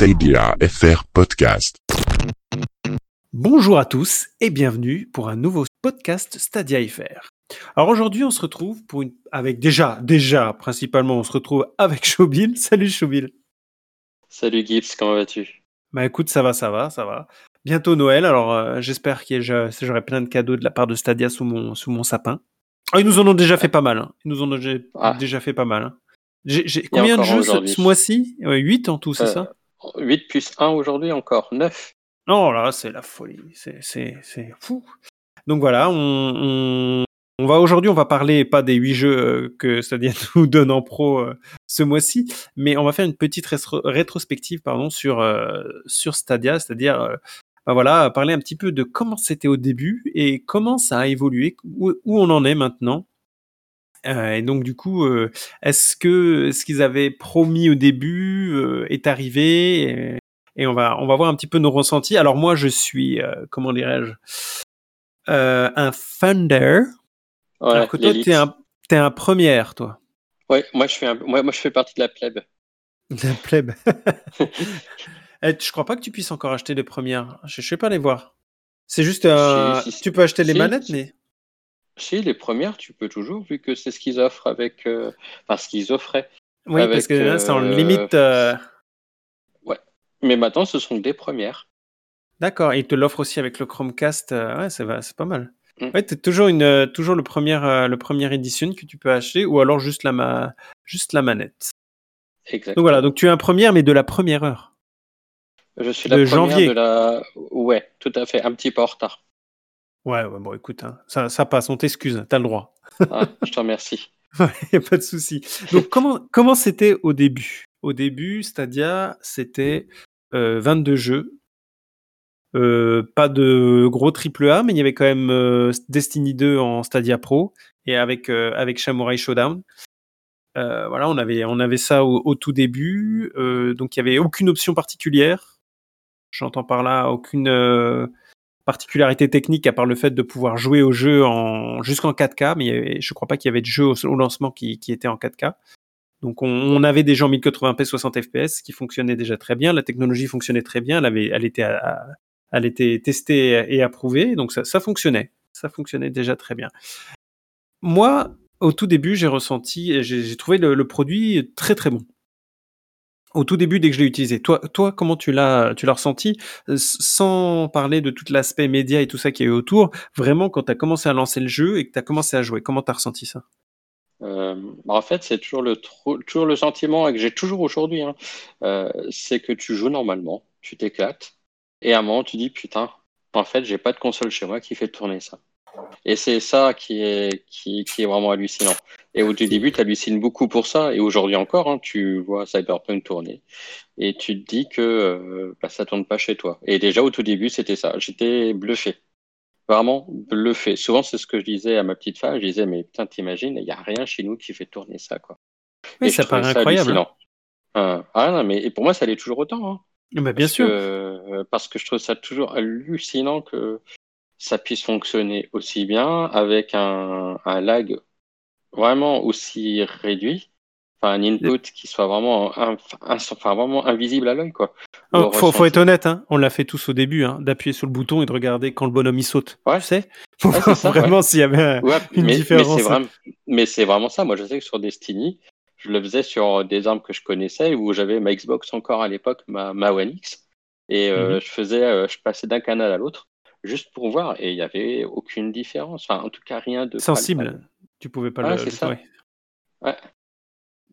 Stadia FR Podcast. Bonjour à tous et bienvenue pour un nouveau podcast Stadia FR. Alors aujourd'hui, on se retrouve pour une avec déjà déjà principalement on se retrouve avec Chobil. Salut Chobil. Salut Gibbs, comment vas-tu? Bah écoute, ça va, ça va, ça va. Bientôt Noël, alors euh, j'espère que j'aurai plein de cadeaux de la part de Stadia sous mon sous mon sapin. Oh, ils nous en ont déjà fait pas mal. Hein. Ils nous en ont déjà, Ah. déjà fait pas mal. hein. J'ai, combien de jeux ce mois-ci? 8 en tout, c'est Euh, ça? 8 plus 1 aujourd'hui encore, 9. Non, là, c'est la folie. C'est, fou. Donc voilà, on, on, va aujourd'hui, on va parler pas des huit jeux euh, que Stadia nous donne en pro euh, ce mois-ci, mais on va faire une petite rétro- rétrospective, pardon, sur euh, sur Stadia, c'est-à-dire, ben voilà, parler un petit peu de comment c'était au début et comment ça a évolué, où, où on en est maintenant. Euh, et donc du coup, euh, est-ce que ce qu'ils avaient promis au début euh, est arrivé et, et on va on va voir un petit peu nos ressentis. Alors moi, je suis comment dirais-je un Thunder, Ouais, alors que toi t'es un t'es un première, toi. Ouais, moi je, fais un... moi, moi je fais partie de la plèbe. La plèbe. Eh, je crois pas que tu puisses encore acheter de première. Je, je sais pas les voir. C'est juste un. Si, si, tu peux acheter les manettes, mais Si, les premières, tu peux toujours, vu que c'est ce qu'ils offrent avec. euh, Enfin, ce qu'ils offraient. oui, Avec, parce que là, c'est en euh, limite. euh, Mais maintenant, ce sont des premières. D'accord, et il te l'offre aussi avec le Chromecast. euh, ouais, c'est va- c'est pas mal. Mm. Ouais, t'as toujours une toujours le premier le premier édition que tu peux acheter ou alors juste la ma juste la manette. Exactement. Donc voilà, donc tu es un première mais de la première heure. Je suis la de première janvier. de la. Ouais, tout à fait, un petit peu en retard. Ouais, ouais bon écoute, hein, ça ça passe, on t'excuse, t'as le droit. Ah, je te remercie. y a pas de souci. Donc comment comment c'était au début? Au début, Stadia, c'était euh, 22 jeux. Euh, pas de gros triple A, mais il y avait quand même euh, Destiny 2 en Stadia Pro et avec euh, avec Samurai Showdown. Euh, voilà, on avait on avait ça au, au tout début, euh, donc il y avait aucune option particulière. J'entends par là aucune euh, particularité technique à part le fait de pouvoir jouer au jeu en jusqu'en 4K, mais je crois pas qu'il y avait de jeu au, lancement qui, était en 4K. Donc on, avait des gens 1080p 60 fps qui fonctionnaient déjà très bien, la technologie fonctionnait très bien, elle avait elle était elle était testée et approuvée, donc ça, fonctionnait, ça fonctionnait déjà très bien. Moi, au tout début, j'ai ressenti, j'ai trouvé le produit très très bon. Au tout début, dès que je l'ai utilisé. Toi, toi, comment tu l'as, tu l'as ressenti, Euh, sans parler de tout l'aspect média et tout ça qui est autour. Vraiment, quand tu as commencé à lancer le jeu et que tu as commencé à jouer, comment tu as ressenti ça? Euh, bah, en fait, c'est toujours le, toujours le sentiment que j'ai toujours aujourd'hui. hein. Euh, c'est que tu joues normalement, tu t'éclates, et à un moment, tu dis putain, en fait, j'ai pas de console chez moi qui fait tourner ça. Et c'est ça qui est, qui, qui est vraiment hallucinant. Et au tout début, tu hallucines beaucoup pour ça, et aujourd'hui encore, hein, tu vois Cyberpunk tourner, et tu te dis que euh, bah, ça tourne pas chez toi. Et déjà, au tout début, c'était ça. J'étais bluffé. Vraiment bluffé. Souvent, c'est ce que je disais à ma petite femme. Je disais, mais putain, t'imagines, il n'y a rien chez nous qui fait tourner ça, quoi. Oui, Et ça paraît incroyable. Euh, ah non, mais et pour moi, ça l'est toujours autant. hein. hein. Bah, bien Parce sûr. que- euh, parce que je trouve ça toujours hallucinant que ça puisse fonctionner aussi bien avec un, un lag vraiment aussi réduit. Enfin, un input qui soit vraiment, un- un- enfin, vraiment invisible à l'œil, quoi. Oh, Au faut, faut être honnête, hein. on l'a fait tous au début, hein, d'appuyer sur le bouton et de regarder quand le bonhomme il saute. Ouais. Tu sais Pour Ouais, voir c'est ça, vraiment s'il y avait une mais, différence, Mais c'est vraiment, mais c'est vraiment ça. Moi, je sais que sur Destiny, je le faisais sur des armes que je connaissais, où j'avais ma Xbox encore à l'époque, ma, ma One X, et euh, Mhm. je faisais, euh, je passais d'un canal à l'autre juste pour voir, et il n'y avait aucune différence. Enfin, en tout cas, rien de palpable. sensible. Tu pouvais pas Ouais, le. c'est ça. ouais. Ouais.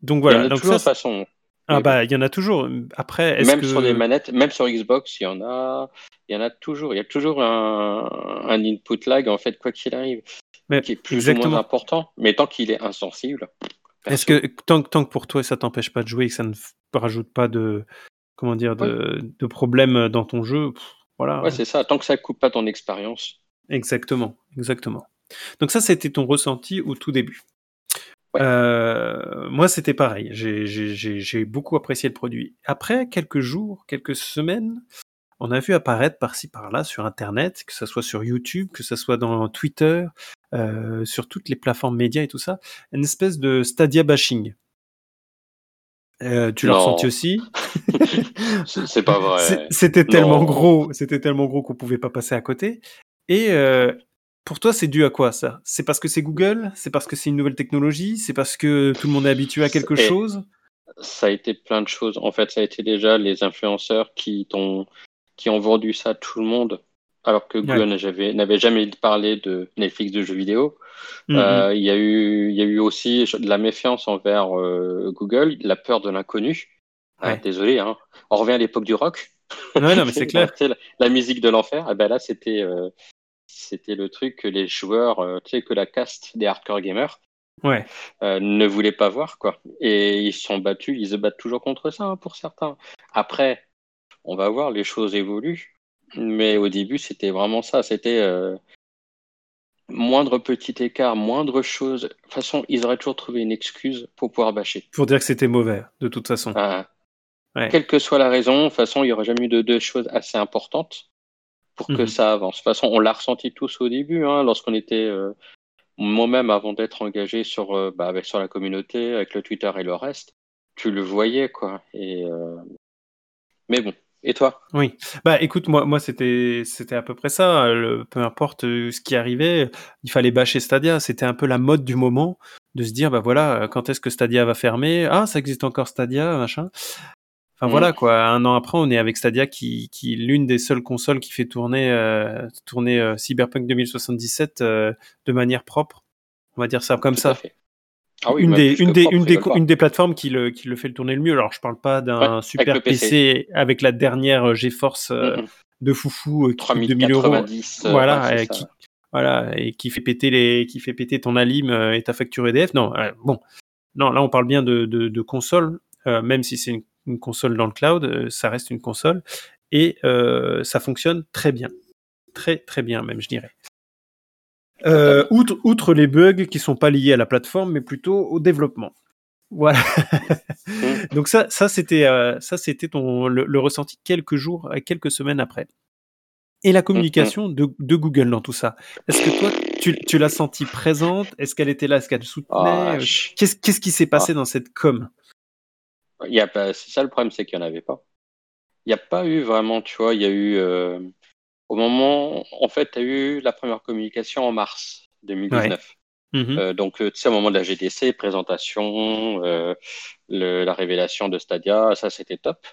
Donc Il y voilà. en a Donc toujours ça, de toute façon. ah bah il y en a toujours. Après, est-ce Même que sur des manettes, même sur Xbox, il y en a, il y en a toujours. Il y a toujours un, un input lag en fait, quoi qu'il arrive, Mais qui est plus ou exactement. moins important. Mais tant qu'il est insensible. Est-ce que tant, que- tant que pour toi ça t'empêche pas de jouer et que ça ne rajoute pas de comment dire de, de problèmes dans ton jeu, pff, voilà. Ouais, c'est ça. Tant que ça coupe pas ton expérience. Exactement, exactement. Donc ça, c'était ton ressenti au tout début. Ouais. Euh, moi, c'était pareil. J'ai beaucoup apprécié le produit. Après quelques jours, quelques semaines, on a vu apparaître par-ci par-là sur Internet, que ce soit sur YouTube, que ce soit dans Twitter, euh, sur toutes les plateformes médias et tout ça, une espèce de Stadia bashing. Euh, tu l'as ressenti aussi? C'est pas vrai. C'était tellement Non. gros, c'était tellement gros qu'on pouvait pas passer à côté. Et euh, pour toi, c'est dû à quoi ça? C'est parce que c'est Google? C'est parce que c'est une nouvelle technologie? C'est parce que tout le monde est habitué à quelque chose? Ça a été plein de choses. En fait, ça a été déjà les influenceurs qui, t'ont- qui ont vendu ça à tout le monde, alors que Google Ouais. n'avait jamais parlé de Netflix de jeux vidéo. Mhm. Euh, Il y, a eu, il y a eu aussi de la méfiance envers euh, Google, la peur de l'inconnu. Ah, Ouais. désolé, hein. on revient à l'époque du rock. Ouais, non, mais c'est clair. La, la musique de l'enfer, eh ben là, c'était euh, c'était le truc que les joueurs, euh, tu sais, que la caste des hardcore gamers Ouais. euh, ne voulaient pas voir, quoi. Et ils se sont battus, ils se battent toujours contre ça, hein, pour certains. Après, on va voir, les choses évoluent. Mais au début, c'était vraiment ça. C'était euh, moindre petit écart, moindre chose. De toute façon, ils auraient toujours trouvé une excuse pour pouvoir bâcher. Pour dire que c'était mauvais, de toute façon. Ouais. Quelle que soit la raison, de toute façon, il n'y aurait jamais eu de deux choses assez importantes pour que Mhm. ça avance. De toute façon, on l'a ressenti tous au début, hein, lorsqu'on était, euh, moi-même, avant d'être engagé sur, euh, bah, avec, sur la communauté, avec le Twitter et le reste, tu le voyais, quoi. Et, euh, Mais bon. Et toi? Oui. Bah écoute, moi, moi c'était, c'était à peu près ça. Le- peu importe euh, ce qui arrivait, il fallait bâcher Stadia. C'était un peu la mode du moment de se dire, bah voilà, euh, quand est-ce que Stadia va fermer? Ah, ça existe encore Stadia, machin. Enfin Mhm. voilà quoi. Un an après, on est avec Stadia, qui, qui est l'une des seules consoles qui fait tourner, euh, tourner euh, Cyberpunk 2077 euh, de manière propre. On va dire ça comme Tout ça. à fait. Ah oui, une, des, une, des, propre, une, des, une des plateformes qui le, qui le fait le tourner le mieux. Alors, je parle pas d'un Ouais, super avec PC. PC. avec la dernière GeForce euh, de foufou euh, qui coûte 2000 euros. 3090. euh, Voilà, ouais, euh, qui, voilà, et qui fait péter les, qui fait péter ton alim euh, et ta facture EDF. Non, euh, bon, non, là on parle bien de, de, de console, euh, même si c'est une, console dans le cloud, euh, ça reste une console et euh, ça fonctionne très bien, très très bien même, je dirais. Euh, outre, outre les bugs qui sont pas liés à la plateforme, mais plutôt au développement. Voilà. Donc ça, ça c'était, euh, ça c'était ton le, le ressenti quelques jours, euh, quelques semaines après. Et la communication de, de Google dans tout ça. Est-ce que toi, tu, tu l'as sentie présente? Est-ce qu'elle était là? Est-ce qu'elle soutenait? Ah, Qu'est-ce qu'est-ce qui s'est passé dans cette com? Il y a pas, c'est ça le problème, c'est qu'il n'y en avait pas. Il n'y a pas eu vraiment, tu vois, il y a eu, euh, au moment, en fait, tu as eu la première communication en mars 2019. Mhm. Euh, donc, euh, tu sais, au moment de la GDC, présentation, euh, le- la révélation de Stadia, ça c'était top.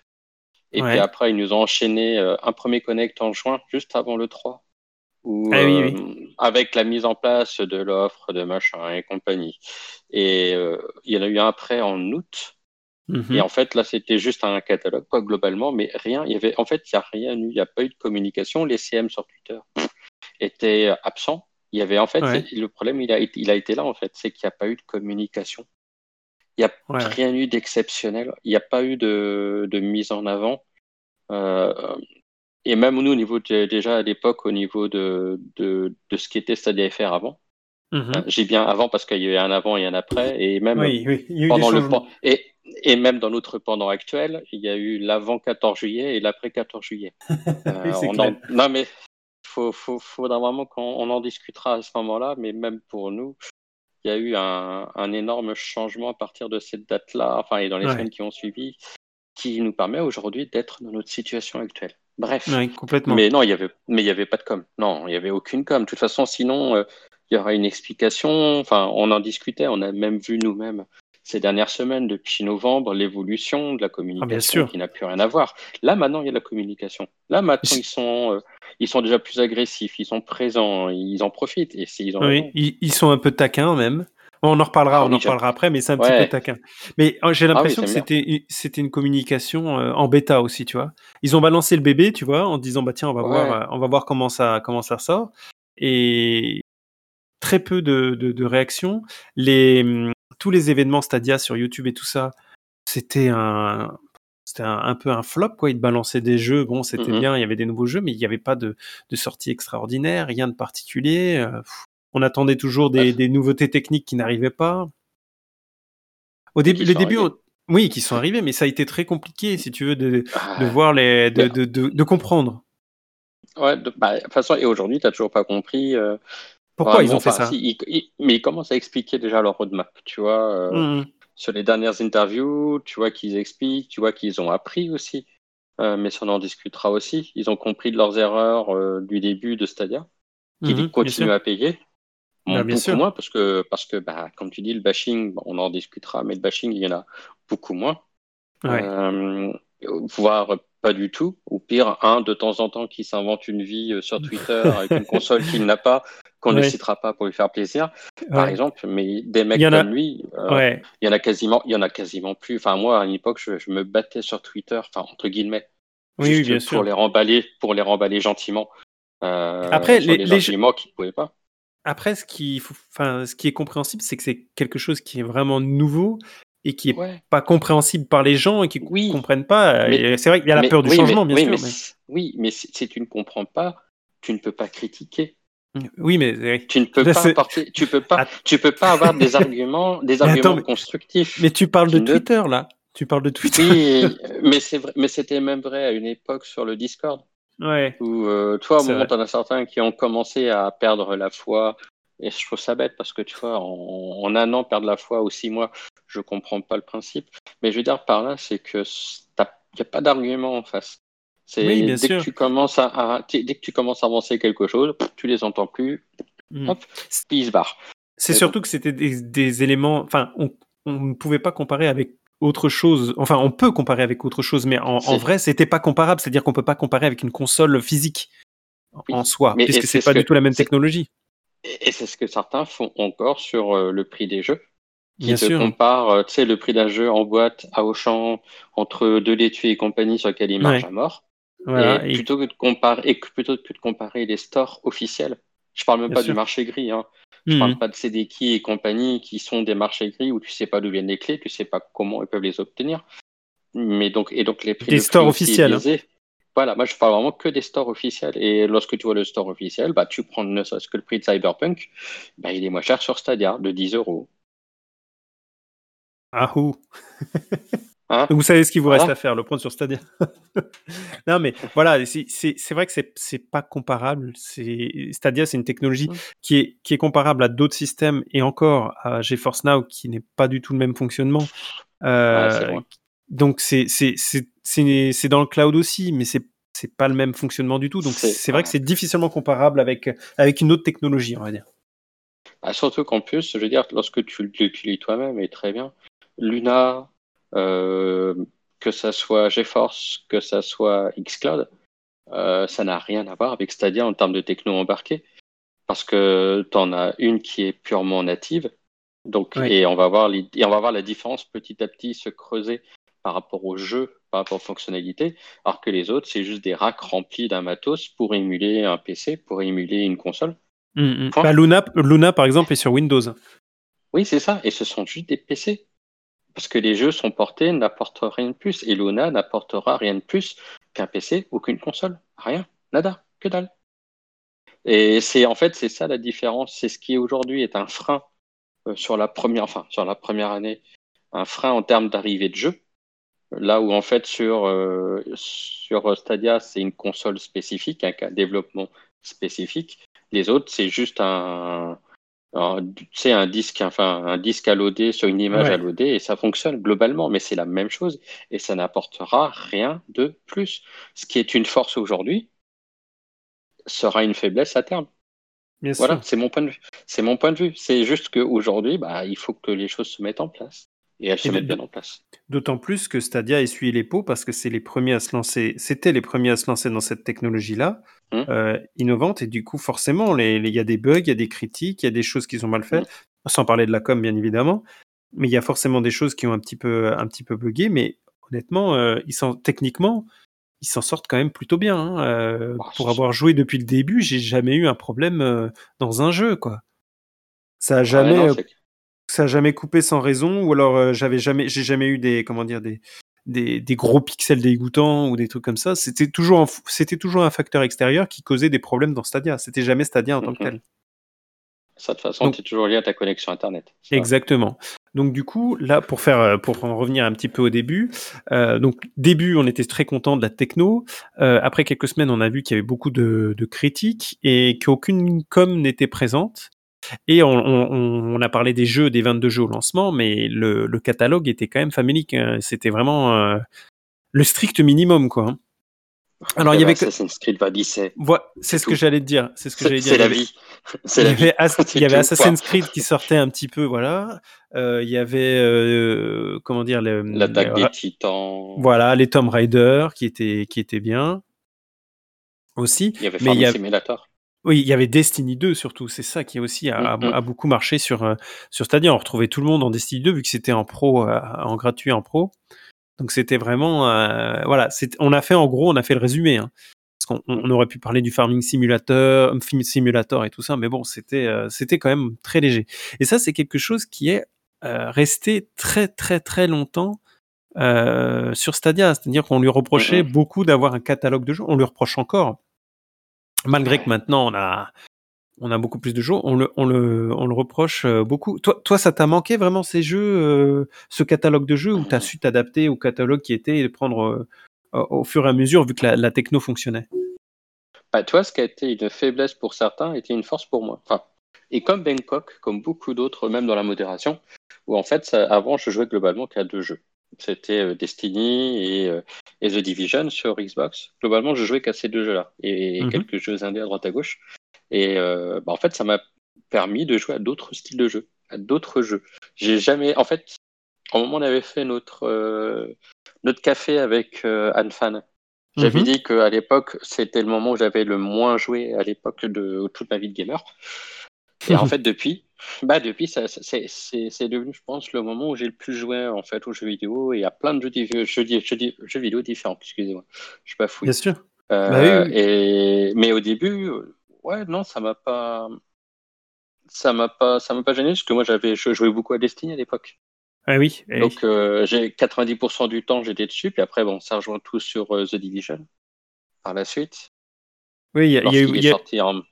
Et Ouais. puis après, ils nous ont enchaîné euh, un premier connect en juin, juste avant le 3, où, Ah oui, euh, avec la mise en place de l'offre, de machin et compagnie. Et il y en a eu un après en août. Mhm. Et en fait, là, c'était juste un catalogue, quoi, globalement, mais rien. Il y avait, en fait, il n'y a rien eu. Il n'y a pas eu de communication. Les CM sur Twitter pff, étaient absents. Il y avait, en fait, Ouais. le problème, il a, été- il a été là, en fait, c'est qu'il n'y a pas eu de communication. Il n'y a Ouais. rien eu d'exceptionnel. Il n'y a pas eu de, de mise en avant. Euh, et même nous, au niveau de- déjà à l'époque, au niveau de, de, de ce qu'était Stadia FR avant, Mhm. euh, j'ai bien avant parce qu'il y a eu un avant et un après, et même Oui, oui, il y a eu des pendant le et, et même dans notre pendant actuel, il y a eu l'avant 14 juillet et l'après 14 juillet. Euh, on en- Non mais faut, faut, faudra vraiment qu'on on en discutera à ce moment-là, mais même pour nous, il y a eu un, un énorme changement à partir de cette date-là, enfin et dans les Ouais. semaines qui ont suivi, qui nous permet aujourd'hui d'être dans notre situation actuelle. Bref. Ouais, complètement. Mais non, il y avait, mais il y avait pas de com. Non, il y avait aucune com. De toute façon, sinon, euh, il y aurait une explication. Enfin, on en discutait. On a même vu nous-mêmes ces dernières semaines, depuis novembre, l'évolution de la communication Ah, qui n'a plus rien à voir. Là, maintenant, il y a la communication. Là, maintenant, ils sont, euh, ils sont déjà plus agressifs. Ils sont présents. Ils en profitent. Et ils en Oui, ils, ils sont un peu taquins même. On en reparlera, Ah on en reparlera après, mais c'est un petit peu taquin. Mais euh, j'ai l'impression oui, que c'était c'était une communication euh, en bêta aussi, tu vois. Ils ont balancé le bébé, tu vois, en disant bah tiens, on va Ouais. voir, on va voir comment ça comment ça sort. Et très peu de, de, de réactions. Les hum, tous les événements Stadia sur YouTube et tout ça, c'était un c'était un, un peu un flop quoi. Ils balançaient des jeux, bon c'était Mhm. bien, il y avait des nouveaux jeux, mais il n'y avait pas de, de sortie extraordinaire, rien de particulier. euh, on attendait toujours des, nouveautés techniques qui n'arrivaient pas. Au début, qui le sont début, arrivées. on- oui, qui sont arrivés, mais ça a été très compliqué, si tu veux, de, de Ah. voir les, de, de, comprendre. Ouais, de, bah, toute façon, et aujourd'hui, tu n'as toujours pas compris. euh, Pourquoi ils ont fait ça si, ils- ils- Mais ils commencent à expliquer déjà leur roadmap, tu vois. euh, Mhm. sur les dernières interviews, tu vois qu'ils expliquent, tu vois qu'ils ont appris aussi. Euh, mais on en discutera aussi. Ils ont compris de leurs erreurs euh, du début de Stadia, qu'ils Mhm, continuent à payer. Bon, Ah, bien beaucoup sûr. moins, parce que, parce que bah, comme tu dis, le bashing, on en discutera, mais le bashing, il y en a beaucoup moins. Ouais. Voire pas du tout. Ou pire, un de temps en temps qui s'invente une vie euh, sur Twitter avec une console qu'il n'a pas, qu'on ne citera pas pour lui faire plaisir, par Ouais. exemple. Mais des mecs en a- comme lui, euh, Ouais. il y en a quasiment, il y en a quasiment plus. Enfin, moi, à une époque, je, je me battais sur Twitter, enfin, entre guillemets, Oui, juste oui, bien pour sûr. les remballer, pour les remballer gentiment. Euh, Après, les- les- arguments qu'ils ne pouvaient pas. Après, ce qui, enfin, ce qui est compréhensible, c'est que c'est quelque chose qui est vraiment nouveau et qui est Ouais. pas compréhensible par les gens et qui Oui. comprennent pas. Et c'est vrai qu'il y a la Mais- peur du oui, changement, mais- bien oui, sûr. mais Oui, mais si, tu ne comprends pas, tu ne peux pas critiquer. Oui, mais. Tu ne peux Là, pas apporter, tu peux pas, tu peux pas avoir des arguments, des Mais arguments attends, constructifs. mais tu parles de ne- Twitter là. Tu parles de Twitter. Oui, mais c'est vrai, mais c'était même vrai à une époque sur le Discord Ouais. où, euh, toi, au moment, t'en as certains qui ont commencé à perdre la foi. Et je trouve ça bête parce que tu vois, en, en un an, perdre la foi ou six mois, je comprends pas le principe. Mais je veux dire par là, c'est que il n'y a pas d'argument en face. C'est Oui, bien dès sûr. que tu commences à, à- dès que tu commences à avancer quelque chose, tu les entends plus, Mm. hop, puis ils se barrent. C'est surtout que c'était des, des éléments. Enfin, on, on ne pouvait pas comparer avec autre chose. Enfin, on peut comparer avec autre chose, mais en, en vrai, c'était pas comparable. C'est-à-dire qu'on peut pas comparer avec une console physique Oui. en soi, Mais- puisque c'est pas ce du tout la même technologie. Et, et c'est ce que certains font encore sur euh, le prix des jeux. Qui Bien te sûr. comparent, euh, tu sais, le prix d'un jeu en boîte à Auchan entre deux laitues et compagnie sur lequel il marche Ouais. à mort. Voilà. et, Et- plutôt que de comparer, et plutôt que de comparer les stores officiels. Je parle même Bien pas sûr. du marché gris. Hein. Je Mhm. parle pas de CDK et compagnie qui sont des marchés gris où tu sais pas d'où viennent les clés, tu sais pas comment ils peuvent les obtenir. Mais donc, et donc les prix. Des prix stores officiels, hein. Voilà, moi je parle vraiment que des stores officiels. Et lorsque tu vois le store officiel, bah, tu prends ne serait-ce que le prix de Cyberpunk, bah, il est moins cher sur Stadia, de 10 euros. Ah ouh. Hein vous savez ce qu'il vous reste à faire, le prendre sur Stadia. non mais voilà, c'est- vrai que c'est pas comparable. Stadia, c'est une technologie Mm. qui est qui est comparable à d'autres systèmes et encore à GeForce Now qui n'est pas du tout le même fonctionnement. Euh, Ouais, donc c'est dans le cloud aussi, mais c'est c'est pas le même fonctionnement du tout. Donc C'est- vrai que c'est difficilement comparable avec avec une autre technologie, on va dire. Ah, surtout qu'en plus, je veux dire, lorsque tu l'utilises toi-même, et très bien, Luna, euh, que ça soit GeForce, que ça soit Xcloud, euh, ça n'a rien à voir avec Stadia en termes de techno embarqué. Parce que tu en as une qui est purement native, donc, et, on va voir les- et on va voir la différence petit à petit se creuser par rapport au jeu, par rapport aux fonctionnalités, alors que les autres, c'est juste des racks remplis d'un matos pour émuler un PC, pour émuler une console. Mm, mm. Bah, Luna Luna par exemple est sur Windows. Oui, c'est ça. Et ce sont juste des PC. Parce que les jeux sont portés, n'apportent rien de plus. Et Luna n'apportera rien de plus qu'un PC ou qu'une console. Rien. Nada. Que dalle. Et c'est en fait, c'est ça la différence. C'est ce qui aujourd'hui est un frein euh, sur la première, enfin, sur la première année, un frein en termes d'arrivée de jeu. Là où en fait sur, euh, sur Stadia, c'est une console spécifique, un développement spécifique. Les autres, c'est juste un, sais, un disque, enfin, un disque à loader sur une image Ouais. à loader et ça fonctionne globalement, mais c'est la même chose et ça n'apportera rien de plus. Ce qui est une force aujourd'hui sera une faiblesse à terme. Bien Voilà, c'est mon point de vue. C'est mon point de vue. C'est juste qu'aujourd'hui, bah, il faut que les choses se mettent en place et elles se Et mettent bien en place. D'autant plus que Stadia essuie les pots parce que c'est les premiers à se lancer, c'était les premiers à se lancer dans cette technologie-là, Hum. euh, innovante, et du coup, forcément, il y a des bugs, il y a des critiques, il y a des choses qui sont mal faites, sans parler de la com, bien évidemment, mais il y a forcément des choses qui ont un petit peu, un petit peu bugué, mais honnêtement, euh, ils s'en, techniquement, ils s'en sortent quand même plutôt bien. hein. Euh, Ah, pour avoir joué depuis le début, j'ai jamais eu un problème dans un jeu, quoi. Ça a Ouais, jamais, non, ça a jamais coupé sans raison ou alors euh, j'avais jamais j'ai jamais eu des comment dire des, des des gros pixels dégoûtants ou des trucs comme ça. C'était toujours c'était toujours un facteur extérieur qui causait des problèmes dans Stadia. C'était jamais Stadia en tant que Mhm. tel. Ça, de toute façon, tu es toujours lié à ta connexion Internet. Exactement. Donc du coup là pour faire euh, pour en revenir un petit peu au début euh, donc début on était très content de la techno. Euh, après quelques semaines on a vu qu'il y avait beaucoup de, de critiques et qu'aucune com n'était présente Et on, on, on, a parlé des jeux, des 22 jeux au lancement, mais le, le catalogue était quand même famélique. Hein. C'était vraiment euh, le strict minimum, quoi. hein. Alors, il y avait que... Assassin's Creed Odyssey. Voilà, c'est ce tout. que j'allais te dire. C'est ce que j'allais dire. C'est la Il y avait- vie. Il C'est y la avait, vie. Il y avait Assassin's. Creed qui sortait un petit peu, voilà. Euh, il y avait, euh, comment dire, le, L'attaque des titans. voilà, les Tomb Raider qui étaient, qui étaient bien aussi. Il y avait Mais il y Farming a- Simulator. Oui, il y avait Destiny 2 surtout. C'est ça qui aussi a, Mm, mm. a beaucoup marché sur, euh, sur Stadia. On retrouvait tout le monde en Destiny 2 vu que c'était en pro, euh, en gratuit en pro. Donc c'était vraiment, euh, voilà, on a fait en gros, on a fait le résumé. hein. Parce qu'on on- on aurait pu parler du farming simulator, film simulator et tout ça, mais bon, c'était euh, c'était quand même très léger. Et ça, c'est quelque chose qui est euh, resté très très très longtemps euh, sur Stadia. C'est-à-dire qu'on lui reprochait Mhm. beaucoup d'avoir un catalogue de jeux. On lui reproche encore, malgré que maintenant on a on a beaucoup plus de jeux. On le on le on le reproche euh, beaucoup. Toi toi, ça t'a manqué vraiment ces jeux, euh, ce catalogue de jeux, ou t'as su t'adapter au catalogue qui était et le prendre euh, au fur et à mesure vu que la, la techno fonctionnait? Bah, tu vois, ce qui a été une faiblesse pour certains était une force pour moi. Enfin, et comme Bangkok, comme beaucoup d'autres, même dans la modération, où en fait, ça- avant, je jouais globalement qu'à deux jeux. C'était euh, Destiny et, euh, et The Division sur Xbox. Globalement, je jouais qu'à ces deux jeux-là et, Mhm. quelques jeux indés à droite à gauche. Et euh, bah, en fait, ça m'a permis de jouer à d'autres styles de jeux, à d'autres jeux. J'ai jamais, en fait, au moment où on avait fait notre euh, notre café avec euh, Anne Fan, j'avais Mhm. dit qu'à l'époque, c'était le moment où j'avais le moins joué à l'époque de toute ma vie de gamer. Et en fait, depuis, bah depuis, ça, ça- c'est c'est- c'est devenu, je pense, le moment où j'ai le plus joué en fait aux jeux vidéo. Et il y a plein de jeux, jeux, di- jeux, di- jeux vidéo différents. Excusez-moi, je suis pas fou. Bien sûr. Euh, Bah oui, oui. Et mais au début, euh, ouais, non, ça m'a pas, ça m'a pas, ça m'a pas gêné parce que moi j'avais, je jouais beaucoup à Destiny à l'époque. Ah oui. eh oui. Donc euh, j'ai 90% du temps j'étais dessus. Puis après, bon, ça rejoint tout sur euh, The Division par la suite. oui, il y, a- il y a eu- Lorsqu'il il est y a- sorti en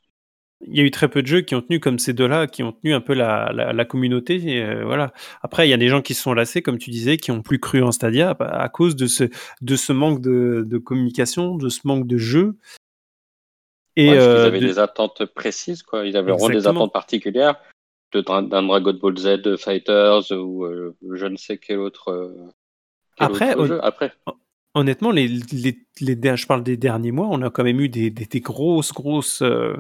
il y a eu très peu de jeux qui ont tenu comme ces deux-là, qui ont tenu un peu la, la, la communauté. et, euh, voilà. Après, il y a des gens qui se sont lassés, comme tu disais, qui ont plus cru en Stadia à, cause de ce, de ce manque de, de communication, de ce manque de jeu. Et Ouais, euh, avaient de- des attentes précises, quoi. Ils avaient vraiment des attentes particulières d'un Dragon Ball Z Fighters ou euh, je ne sais quel autre. euh, quel Après, autre jeu. Après, honnêtement, les, les, je parle des derniers mois, on a quand même eu des, des, des grosses, grosses, euh,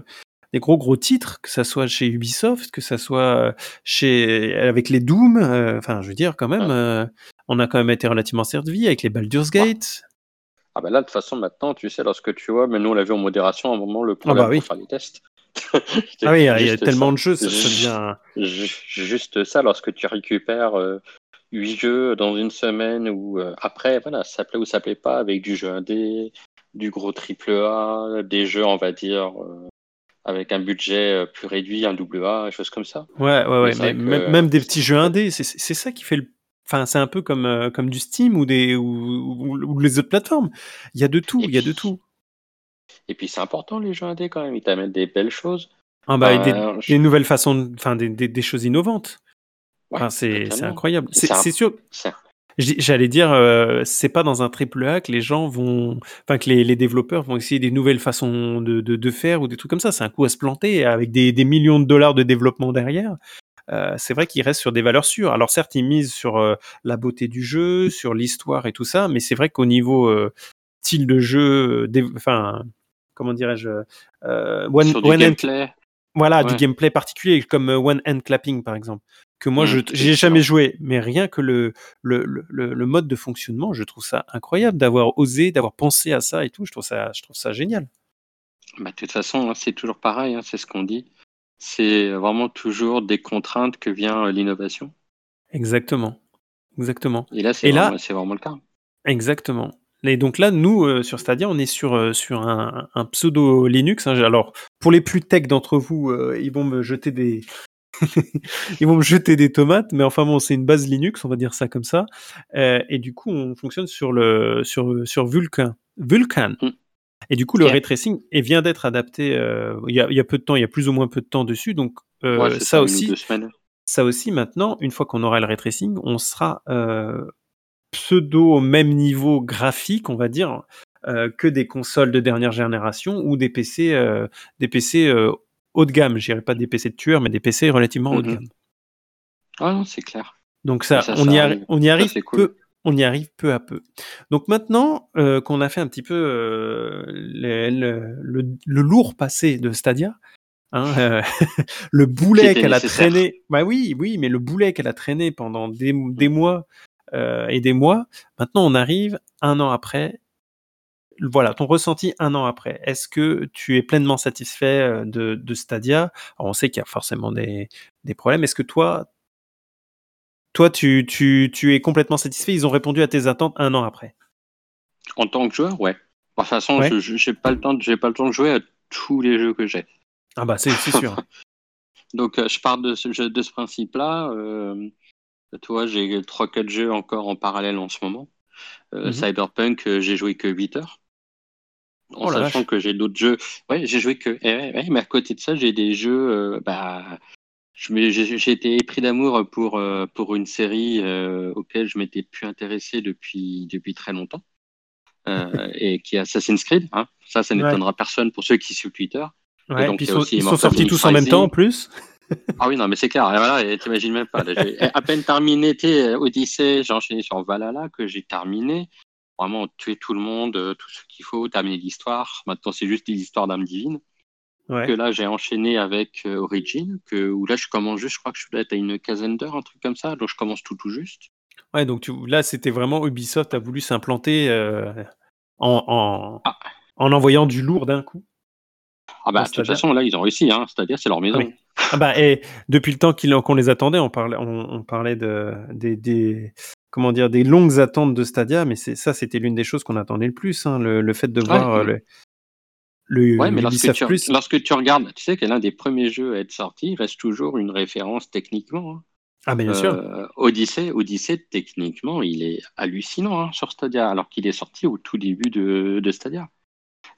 des gros, gros titres, que ça soit chez Ubisoft, que ça soit euh, chez, avec les Doom, euh, enfin, je veux dire, quand même, Ouais. euh, on a quand même été relativement servi avec les Baldur's Gate. ah ben là, de toute façon, maintenant, tu sais, lorsque tu vois, mais nous on l'a vu en modération à un moment, le problème bah oui. pour faire les tests. Ah oui, il y a- tellement ça. de jeux, ça, devient. Ju- Juste ça, lorsque tu récupères euh, 8 jeux dans une semaine ou euh, après, voilà, ça plaît ou ça plaît pas, avec du jeu indé, du gros triple A, des jeux, on va dire, euh, avec un budget euh, plus réduit, un double A, des choses comme ça. Ouais, ouais, ouais. Mais que- même, des petits jeux indés, c'est ça qui fait le. Enfin, c'est un peu comme, euh, comme du Steam ou, des, ou, ou- ou les autres plateformes. Il y a de tout, Et il y a de tout. Et puis c'est important les jeux indés quand même, ils t'amènent des belles choses. Ah bah, des, Euh, je- des nouvelles façons, de- enfin, des, des, des choses innovantes. Ouais, Enfin, c'est incroyable. C'est sûr. J'allais dire, euh, c'est pas dans un triple A que les gens vont, enfin que les, les développeurs vont essayer des nouvelles façons de, de, de faire ou des trucs comme ça. C'est un coup à se planter avec des, des millions de dollars de développement derrière. Euh, c'est vrai qu'ils restent sur des valeurs sûres. Alors certes, ils misent sur euh, la beauté du jeu, sur l'histoire et tout ça, mais c'est vrai qu'au niveau style de jeu, enfin comment dirais-je, one, one gameplay. voilà, du gameplay particulier, comme One Hand Clapping par exemple, que moi Mm, je j'ai excellent. jamais joué, mais rien que le le, le, le- le mode de fonctionnement, je trouve ça incroyable d'avoir osé, d'avoir pensé à ça et tout. Je trouve ça, je trouve ça génial. Bah, de toute façon, hein, c'est toujours pareil, hein, c'est ce qu'on dit. C'est vraiment toujours des contraintes que vient euh, l'innovation. Exactement, exactement, Et là, c'est vraiment, le cas. exactement. Et donc là, nous euh, sur Stadia, on est sur euh, sur un, un pseudo Linux. hein. Alors pour les plus tech d'entre vous, euh, ils vont me jeter des ils vont me jeter des tomates, mais enfin bon, c'est une base Linux, on va dire ça comme ça. Euh, et du coup, on fonctionne sur le sur sur Vulkan. Vulkan. Mm. Et du coup, le ray tracing et vient d'être adapté. euh, il y, a, il y a peu de temps, il y a plus ou moins peu de temps dessus. Donc euh, Ouais, ça aussi, ça aussi maintenant, une fois qu'on aura le ray tracing, on sera pseudo au même niveau graphique, on va dire, que des consoles de dernière génération ou des PC, des PC haut de gamme. Je dirais pas des PC de tueurs, mais des PC relativement haut de Mhm. gamme. Ah non, c'est clair. Donc ça, Ça, on, ça y arrive. arri- on y arrive cool. peu. On y arrive peu à peu. Donc maintenant euh, qu'on a fait un petit peu euh, le, le- le- le lourd passé de Stadia, hein, euh, le boulet qu'elle a traîné, bah oui, oui, mais le boulet qu'elle a traîné pendant des, des mois et des mois, maintenant on arrive un an après. Voilà, ton ressenti un an après. Est-ce que tu es pleinement satisfait euh, de, de Stadia? Alors, On sait qu'il y a forcément des, des problèmes. Est-ce que toi, toi, tu, tu, tu es complètement satisfait? Ils ont répondu à tes attentes un an après. En tant que joueur, ouais. De toute façon, Ouais. je j'ai pas le temps, de- j'ai pas le temps de jouer à tous les jeux que j'ai. Ah bah c'est sûr. Donc, euh, je pars de ce, jeu- de ce principe-là. Euh, tu vois, j'ai 3-4 jeux encore en parallèle en ce moment. Euh, Mhm. Cyberpunk, j'ai joué que 8 heures. En Oh sachant vache. que j'ai d'autres jeux. Ouais, j'ai joué que. eh ouais, ouais, mais à côté de ça, j'ai des jeux. euh, bah, j'ai été pris d'amour pour, euh, pour une série euh, auquel je m'étais plus intéressé depuis, depuis très longtemps. Euh, et qui est Assassin's Creed. Hein. Ça, ça Ouais. n'étonnera personne pour ceux qui suivent Twitter. Ouais, donc, puis ils sont, ils sortis tous en même temps en plus. Ah oui, non, mais c'est clair. Et voilà, et t'imagines même pas. J'ai à peine terminé Odyssey, j'ai enchaîné sur Valhalla, que j'ai terminé. Vraiment, tuer tout le monde, euh, tout ce qu'il faut, terminer l'histoire. Maintenant, c'est juste l'histoire d'âme divine. Ouais. Que là, j'ai enchaîné avec euh, Origin, que, où là, je commence juste, je crois que je suis là, t'as une quinzaine d'heures, un truc comme ça. Donc, je commence tout, tout juste. Ouais, donc tu, là, c'était vraiment Ubisoft a voulu s'implanter euh, en, en, Ah. en envoyant du lourd d'un coup. Ah bah, de toute façon, là, ils ont réussi, hein. C'est-à-dire, c'est leur maison. Oui. Ah bah, et depuis le temps qu'on les attendait, on parlait, on, on parlait de, des, des, comment dire, des longues attentes de Stadia, mais ça, c'était l'une des choses qu'on attendait le plus, hein, le, le fait de voir euh, le, le Ouais, mais lorsque tu, Plus. lorsque tu regardes, tu sais que l'un des premiers jeux à être sorti reste toujours une référence techniquement. hein. Ah, mais bien sûr. Euh, Odyssey, Odyssey, techniquement, il est hallucinant hein, sur Stadia, alors qu'il est sorti au tout début de, de Stadia.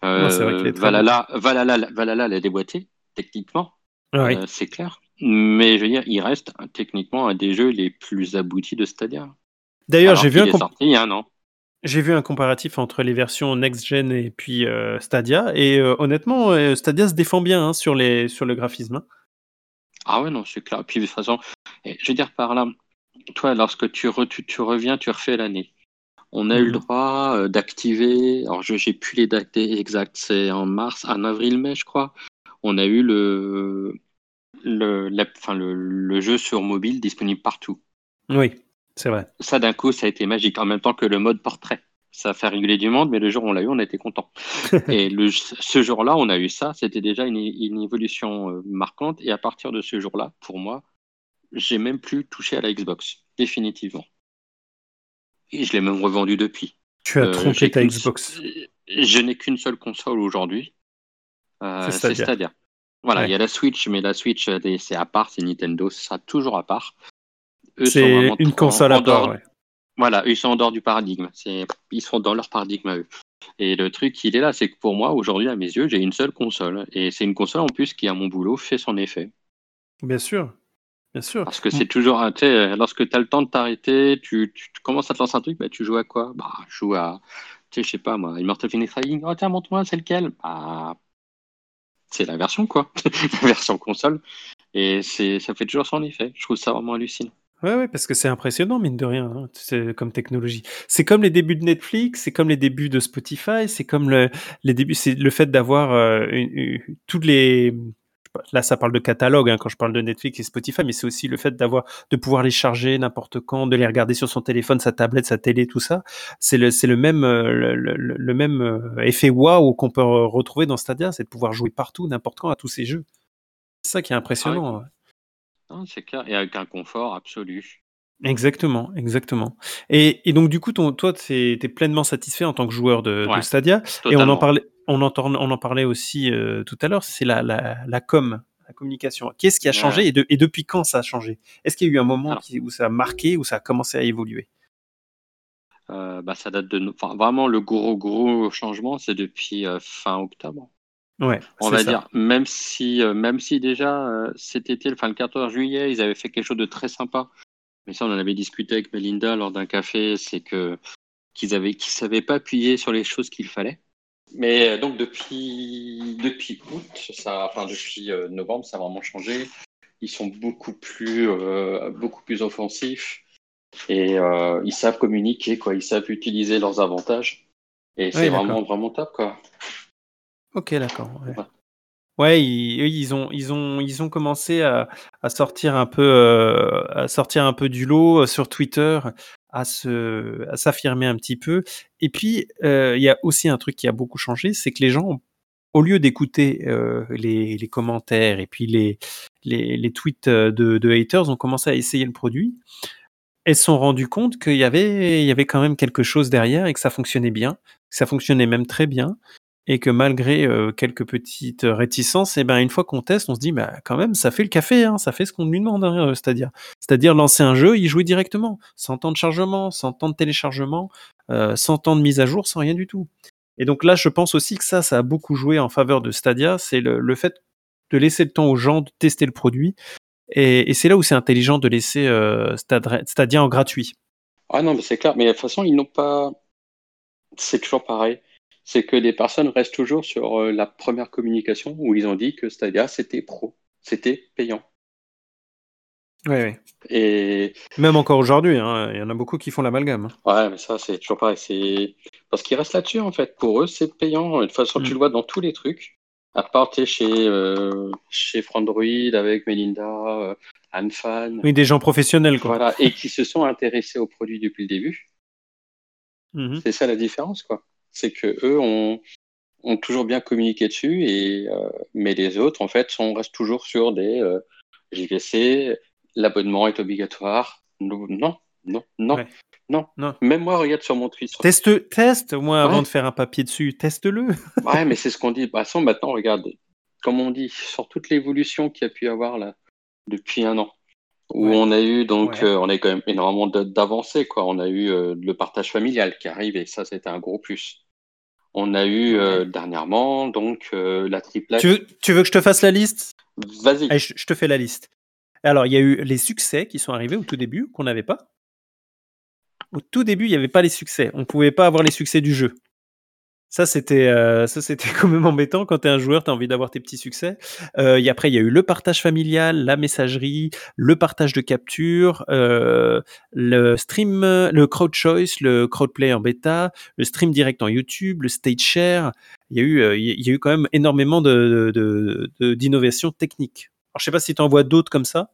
Non, c'est vrai qu'il est très Valhalla, Valhalla, Valhalla l'a déboîté, techniquement, Ah oui. euh, c'est clair. Mais je veux dire, il reste techniquement un des jeux les plus aboutis de Stadia. D'ailleurs, Alors j'ai vu, un sorti j'ai vu comparatif entre les versions next-gen et puis euh, Stadia, et euh, honnêtement, euh, Stadia se défend bien hein, sur, les, sur le graphisme. hein. Ah ouais, non, c'est clair. Puis de toute façon, je veux dire par là, toi, lorsque tu, re- tu, tu reviens, tu refais l'année. On a eu le Mhm. droit d'activer, alors je j'ai plus les dates exactes, c'est en mars, en avril-mai, je crois. On a eu le, le, la- enfin, le, le jeu sur mobile disponible partout. Oui, c'est vrai. Ça, d'un coup, ça a été magique, en même temps que le mode portrait. Ça a fait rigoler du monde, mais le jour où on l'a eu, on était content. et le, ce jour-là, on a eu ça. C'était déjà une, une évolution euh, marquante. Et à partir de ce jour-là, pour moi, j'ai même plus touché à la Xbox, définitivement. Et je l'ai même revendu depuis. Tu as Euh, trompé ta Xbox. Je n'ai qu'une seule console aujourd'hui. Euh, C'est Stadia. Voilà, il Ouais. y a la Switch, mais la Switch, c'est à part, c'est Nintendo, ça sera toujours à part. C'est une console en à part. dehors- ouais. voilà, ils sont en dehors du paradigme. Ils sont dans leur paradigme à eux. Et le truc, il est là, c'est que pour moi, aujourd'hui, à mes yeux, j'ai une seule console. Et c'est une console en plus qui, à mon boulot, fait son effet. Bien sûr. Bien sûr. Parce que c'est toujours, tu sais, lorsque tu as le temps de t'arrêter, tu, tu- tu commences à te lancer un truc, bah, tu joues à quoi? Bah, je joue à, tu sais, je sais pas moi, Immortal Phoenix Rising. Oh, tiens, montre-moi, c'est lequel? Bah, c'est la version, quoi. la version console. Et ça fait toujours son effet. Je trouve ça vraiment hallucinant. Ouais, ouais, parce que c'est impressionnant, mine de rien, hein, c'est comme technologie. C'est comme les débuts de Netflix, c'est comme les débuts de Spotify, c'est comme le, les débuts, c'est le fait d'avoir euh, toutes les. Là, ça parle de catalogue hein, quand je parle de Netflix et Spotify, mais c'est aussi le fait d'avoir, de pouvoir les charger n'importe quand, de les regarder sur son téléphone, sa tablette, sa télé, tout ça. C'est le, c'est le même, euh, le, le- le même euh, effet waouh qu'on peut re- retrouver dans Stadia, c'est de pouvoir jouer partout, n'importe quand, à tous ces jeux. C'est ça qui est impressionnant. hein. C'est clair. Et avec un confort absolu. Exactement, exactement. Et, et donc du coup, ton, toi, tu es, pleinement satisfait en tant que joueur de, Stadia. Et on en parlait, on on en parlait aussi euh, tout à l'heure. C'est la, la, la com, la communication. Qu'est-ce qui a changé Ouais. et, de- et depuis quand ça a changé? Est-ce qu'il y a eu un moment qui- où ça a marqué, où ça a commencé à évoluer? Euh, bah, ça date de. Enfin, vraiment, le gros, gros changement, c'est depuis euh, fin octobre. Ouais, On va ça. dire, même si, euh, même si déjà euh, cet été, enfin le 14 juillet, ils avaient fait quelque chose de très sympa. Mais ça, on en avait discuté avec Melinda lors d'un café, c'est que qu'ils avaient, qu'ils savaient pas appuyer sur les choses qu'il fallait. Mais euh, donc depuis, depuis août, ça, enfin depuis novembre, ça a vraiment changé. Ils sont beaucoup plus, euh, beaucoup plus offensifs et euh, ils savent communiquer, quoi. Ils savent utiliser leurs avantages. Et c'est vraiment, vraiment top, quoi. Ok, d'accord. Ouais, Ouais. Ouais, ils, ont, ils ont, ils ont commencé à, à sortir un peu, euh, à sortir un peu du lot euh, sur Twitter, à se, à s'affirmer un petit peu. Et puis, euh, il y a aussi un truc qui a beaucoup changé, c'est que les gens, au lieu d'écouter euh, les, les commentaires et puis les, les, les tweets de, de haters, ont commencé à essayer le produit et se sont rendus compte qu'il y avait, il y avait quand même quelque chose derrière et que ça fonctionnait bien, que ça fonctionnait même très bien et que malgré euh, quelques petites réticences, et ben une fois qu'on teste, on se dit bah quand même ça fait le café, hein, ça fait ce qu'on lui demande, hein, euh, c'est-à-dire c'est-à-dire lancer un jeu, y jouer directement, sans temps de chargement, sans temps de téléchargement, euh, sans temps de mise à jour, sans rien du tout. Et donc là, je pense aussi que ça, ça a beaucoup joué en faveur de Stadia, c'est le, fait de laisser le temps aux gens de tester le produit, et, c'est là où c'est intelligent de laisser Stadia en gratuit. Ah non, mais c'est clair. Mais de toute façon, ils n'ont pas. C'est toujours pareil. C'est que les personnes restent toujours sur euh, la première communication où ils ont dit que Stadia, c'était pro. C'était payant. Ouais, ouais. Et Même encore aujourd'hui, hein, il y en a beaucoup qui font l'amalgame. hein. ouais, mais ça, c'est toujours pareil. C'est parce qu'ils restent là-dessus, en fait. Pour eux, c'est payant. De toute façon, Mm. tu le vois dans tous les trucs. À part, chez, euh, chez Frandroid avec Melinda, euh, Anne Fan. Oui, des gens professionnels, quoi. Voilà. Et qui se sont intéressés au produit depuis le début. Mhm. C'est ça la différence, quoi. C'est que eux ont, ont toujours bien communiqué dessus, et, euh, mais les autres, en fait, sont, restent toujours sur des euh, JVC, l'abonnement est obligatoire. Non, non, non, non, Ouais. non. Non. Même moi, regarde sur mon tweet. sur- Teste, teste, au moins avant de faire un papier dessus, teste-le. Ouais, mais c'est ce qu'on dit. Bah, ça, maintenant, regarde, comme on dit, sur toute l'évolution qu'il y a pu y avoir là depuis un an, où Ouais. on a eu donc, Ouais. euh, on eu quand même énormément d'avancées, quoi. On a eu euh, le partage familial qui arrive, et ça, c'était un gros plus. On a eu euh, dernièrement donc euh, la triplette. Tu veux, tu veux que je te fasse la liste? Vas-y. Allez, je, je te fais la liste. Alors, il y a eu les succès qui sont arrivés au tout début, qu'on n'avait pas. Au tout début, il n'y avait pas les succès. On ne pouvait pas avoir les succès du jeu. Ça, c'était euh, quand même embêtant. Quand tu es un joueur, tu as envie d'avoir tes petits succès. Euh, et après, il y a eu le partage familial, la messagerie, le partage de capture, euh, le stream, le crowd choice, le crowd play en bêta, le stream direct en YouTube, le stage share. Il y a eu, il y a eu quand même énormément de, d'innovations techniques. Alors, je sais pas si tu en vois d'autres comme ça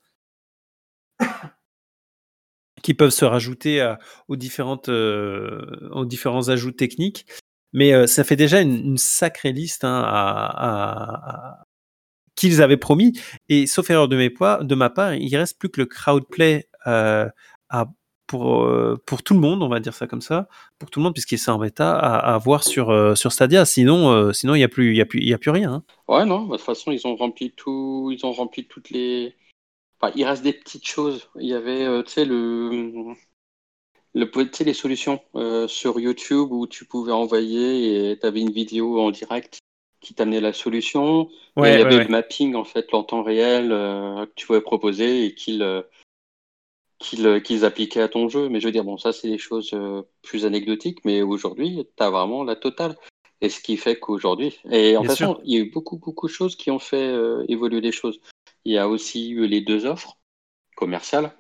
qui peuvent se rajouter aux différentes aux différents ajouts techniques, mais euh, ça fait déjà une, sacrée liste hein, à, qu'ils avaient promis. Et sauf erreur de, mes poids, de ma part, il reste plus que le crowdplay euh, pour, euh, pour tout le monde, on va dire ça comme ça, pour tout le monde, puisqu'il est en bêta, à, voir sur, euh, sur Stadia. Sinon, sinon il n'y a, plus- a, a plus rien. hein. Ouais, non, bah, de toute façon, ils ont rempli tout, ils ont rempli toutes les. Il reste des petites choses. Il y avait, tu sais, le, le, les solutions euh, sur YouTube où tu pouvais envoyer et tu avais une vidéo en direct qui t'amenait la solution. et il y Ouais, avait ouais, le ouais. mapping en fait en temps réel euh, que tu pouvais proposer et qu'ils euh, qu'ils appliquaient à ton jeu. Mais je veux dire, bon, ça c'est des choses plus anecdotiques, mais aujourd'hui, tu as vraiment la totale. Et ce qui fait qu'aujourd'hui, et en Bien façon, sûr. il y a eu beaucoup, beaucoup de choses qui ont fait évoluer les choses. Il y a aussi eu les deux offres commerciales,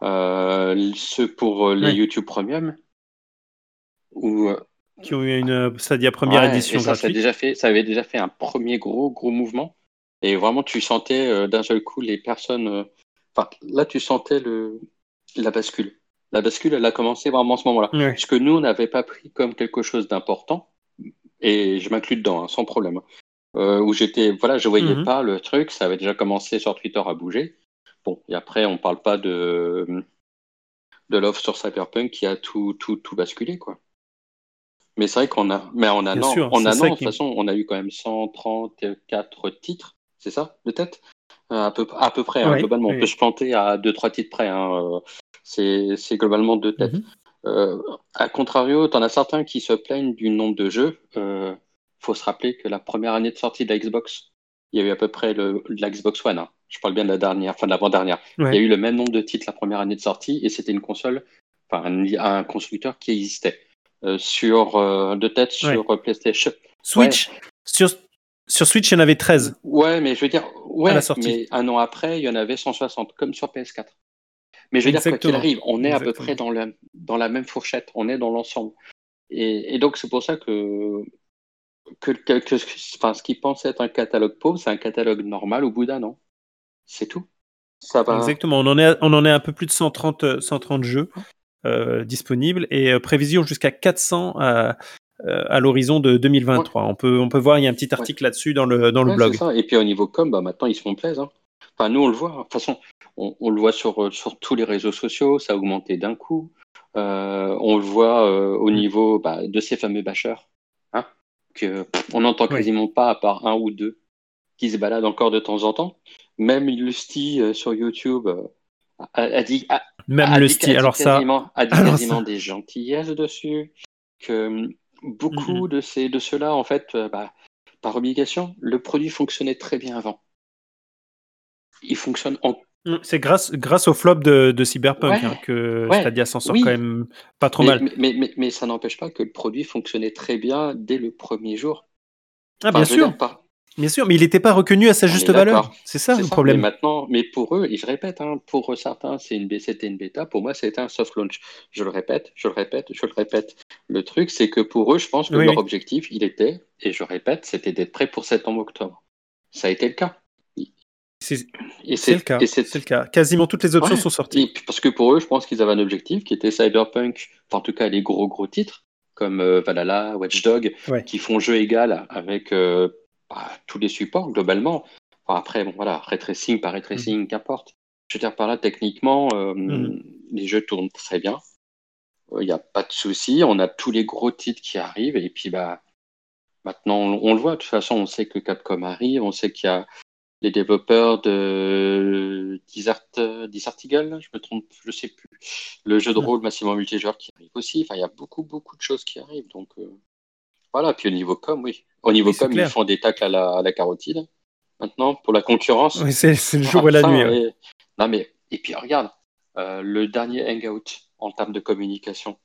ceux pour euh, les Ouais. YouTube Premium, où euh, Qui ont eu une euh, Stadia première Ouais, édition ça, ça, a déjà fait, ça avait déjà fait un premier gros, gros mouvement. Et vraiment, tu sentais euh, d'un seul coup les personnes. euh, Enfin, là, tu sentais le, la bascule. La bascule, elle a commencé vraiment à ce moment-là. Ouais. Ce que nous, on n'avait pas pris comme quelque chose d'important. Et je m'inclus dedans, hein, sans problème. Euh, où j'étais, voilà, je voyais Mhm. pas le truc. Ça avait déjà commencé sur Twitter à bouger. Bon, et après, on parle pas de, de l'offre sur Cyberpunk qui a tout, tout, tout basculé, quoi. Mais c'est vrai qu'on a, mais en sûr, en an, de toute façon, on a eu quand même 134 titres, c'est ça, de tête? Euh, à peu, à peu près, hein, Ouais, globalement. On peut se planter à deux, trois titres près, hein, euh, c'est, globalement de tête. Mhm. Euh, contrario, t'en as certains qui se plaignent du nombre de jeux. Euh, faut se rappeler que la première année de sortie de la Xbox, il y a eu à peu près le, de la Xbox One. hein. Je parle bien de la dernière, enfin de l'avant-dernière. Il y a eu le même nombre de titres la première année de sortie et c'était une console, enfin un, un constructeur qui existait. euh, sur euh, de tête sur euh, PlayStation. Switch sur, sur Switch, il y en avait 13. Ouais, mais je veux dire, ouais, mais un an après, il y en avait 160, comme sur PS4. Mais je veux dire, quoi qu'il arrive, on est à peu près dans, le, dans la même fourchette, on est dans l'ensemble. Et, et donc, c'est pour ça que, que, que, que- enfin, ce qui pensait être un catalogue pauvre, c'est un catalogue normal au bout d'un an. C'est tout. Ça va. Exactement. On en est, à- on en est à un peu plus de 130, euh, 130 jeux euh, disponibles et euh, prévision jusqu'à 400 à, à l'horizon de 2023. On, peut, on peut voir, il y a un petit article là-dessus dans le, dans le Ouais, blog. ça. Et puis au niveau com, bah, maintenant ils se font plaisir. hein. Enfin, nous on le voit. hein. De toute façon, on, on le voit sur, sur tous les réseaux sociaux, ça a augmenté d'un coup. Euh, on le voit euh, au Mm. niveau bah, de ces fameux bâcheurs, hein, que pff, on n'entend quasiment pas à part un ou deux qui se baladent encore de temps en temps. Même Lusty euh, sur YouTube euh, a, a dit, a, Même a le dit- ça, quasiment, a dit alors quasiment ça- des gentillesses dessus, que hum, beaucoup Mhm. de ces de ceux-là, en fait, euh, bah, par obligation, le produit fonctionnait très bien avant. Il fonctionne en c'est grâce, grâce au flop de, de Cyberpunk Ouais. hein, que Ouais. Stadia s'en sort Oui. quand même pas trop mais, mal. mais, mais, mais- ça n'empêche pas que le produit fonctionnait très bien dès le premier jour. Ah, Enfin, bien sûr, dire, par- bien sûr, mais il n'était pas reconnu à sa juste valeur. C'est ça le ça. problème. Mais maintenant, mais pour eux, et je répète, hein, pour certains, c'est une, c'était une bêta. Pour moi, c'était un soft launch. Je le répète, je le répète, je le répète. Le truc, c'est que pour eux, je pense que Oui, leur oui. objectif, il était, et je répète, c'était d'être prêt pour septembre-octobre. Ça a été le cas. C'est le cas. c'est- le cas. Quasiment toutes les options Ouais. sont sorties. Parce que pour eux, je pense qu'ils avaient un objectif qui était Cyberpunk, enfin, en tout cas les gros gros titres comme euh, Valhalla, Watch Dog, Ouais. qui font jeu égal avec euh, bah, tous les supports globalement. Enfin, après, bon voilà, ray tracing par ray tracing, qu'importe. Je veux dire par là, techniquement, euh, Mhm. les jeux tournent très bien. Il n'y a pas de souci. On a tous les gros titres qui arrivent et puis bah maintenant on, on le voit. De toute façon, on sait que Capcom arrive, on sait qu'il y a les développeurs de Desert, Desert Eagle, je me trompe, je sais plus. Le jeu de Mhm. rôle massivement multijoueur qui arrive aussi. Enfin, il y a beaucoup, beaucoup de choses qui arrivent. Donc, euh, voilà. Puis au niveau com, oui. Au niveau Oui, com, ils font des tacles à la, à la carotide. Maintenant, pour la concurrence. Oui, c'est le jour et la nuit. ouais. Non, mais, et puis regarde, euh, le dernier Hangout en termes de communication,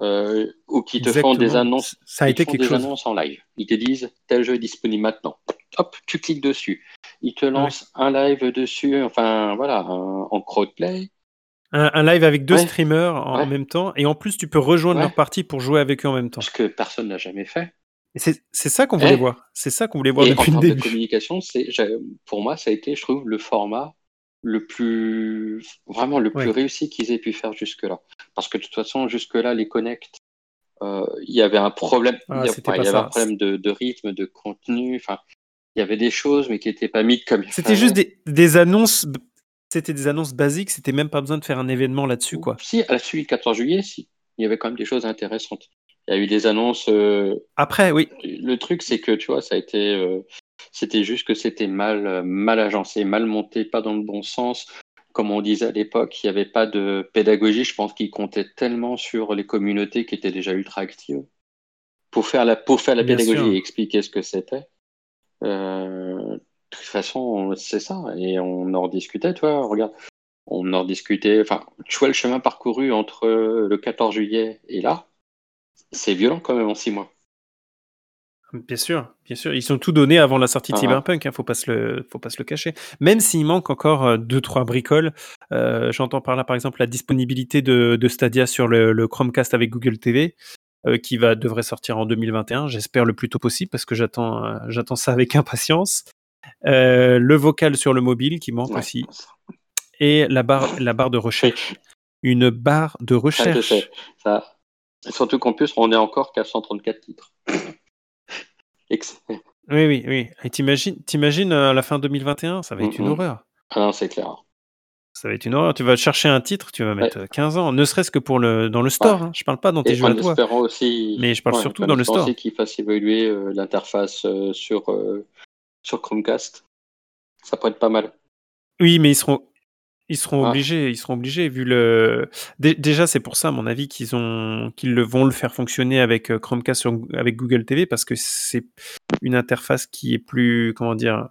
euh, où qui te font des annonces Ça a été quelque des chose. annonces en live. Ils te disent tel jeu est disponible maintenant. Hop, tu cliques dessus. Ils te lancent un live dessus, enfin voilà, un- en crowdplay. Un, un live avec deux Ouais. streamers en Ouais. même temps, et en plus tu peux rejoindre Ouais. leur partie pour jouer avec eux en même temps. Ce que personne n'a jamais fait. C'est ça qu'on voulait Eh. voir. C'est ça qu'on voulait voir Et en depuis le termes de début. communication, pour moi, ça a été, je trouve, le format le plus, vraiment le plus réussi qu'ils aient pu faire jusque-là. Parce que de toute façon, jusque-là, les connects, euh, il y avait un problème, Ah, il y enfin, avait ça. un problème de, de rythme, de contenu. Enfin, il y avait des choses, mais qui n'étaient pas mises comme il C'était juste des, des annonces. C'était des annonces basiques. C'était même pas besoin de faire un événement là-dessus, quoi. Si, à la suite du 14 juillet, si. Il y avait quand même des choses intéressantes. Il y a eu des annonces. euh, Après, oui. Le truc, c'est que, tu vois, ça a été. euh, C'était juste que c'était mal, euh, mal agencé, mal monté, pas dans le bon sens. Comme on disait à l'époque, il n'y avait pas de pédagogie. Je pense qu'ils comptaient tellement sur les communautés qui étaient déjà ultra actives pour faire la, pour faire la Bien pédagogie sûr. et expliquer ce que c'était. Euh, de toute façon, c'est ça. Et on en rediscutait, tu vois. Regarde, on en rediscutait. Enfin, tu vois le chemin parcouru entre le 14 juillet et là? C'est violent quand même en six mois. Bien sûr, bien sûr. Ils sont tout donnés avant la sortie de Ah. Cyberpunk. Hein, faut pas se le, faut pas se le cacher. Même s'il manque encore euh, deux trois bricoles. Euh, J'entends par là, par exemple, la disponibilité de, de Stadia sur le, le Chromecast avec Google TV, euh, qui va devrait sortir en 2021. J'espère le plus tôt possible parce que j'attends, euh, j'attends ça avec impatience. Euh, le vocal sur le mobile qui manque Ouais. aussi et la barre, la barre de recherche. Une barre de Ça, recherche. sais. Ça... Surtout qu'en plus, on est encore qu'à 134 titres. Ex- Oui, oui, oui. Et t'imagines, t'imagines euh, à la fin 2021, ça va être une horreur. Ah non, c'est clair. Ça va être une horreur. Tu vas chercher un titre, tu vas mettre euh, 15 ans, ne serait-ce que pour le dans le store. Ouais. hein. Je parle pas dans tes Et jeux à en toi. espérant aussi. Mais je parle ouais, surtout dans le store. aussi qu'ils fassent évoluer euh, l'interface euh, sur, euh, sur Chromecast. Ça pourrait être pas mal. Oui, mais ils seront, ils seront Ah. obligés, ils seront obligés vu le. Dé- Déjà, c'est pour ça, à mon avis, qu'ils ont, qu'ils le vont le faire fonctionner avec euh, Chromecast sur- avec Google TV parce que c'est une interface qui est plus, comment dire,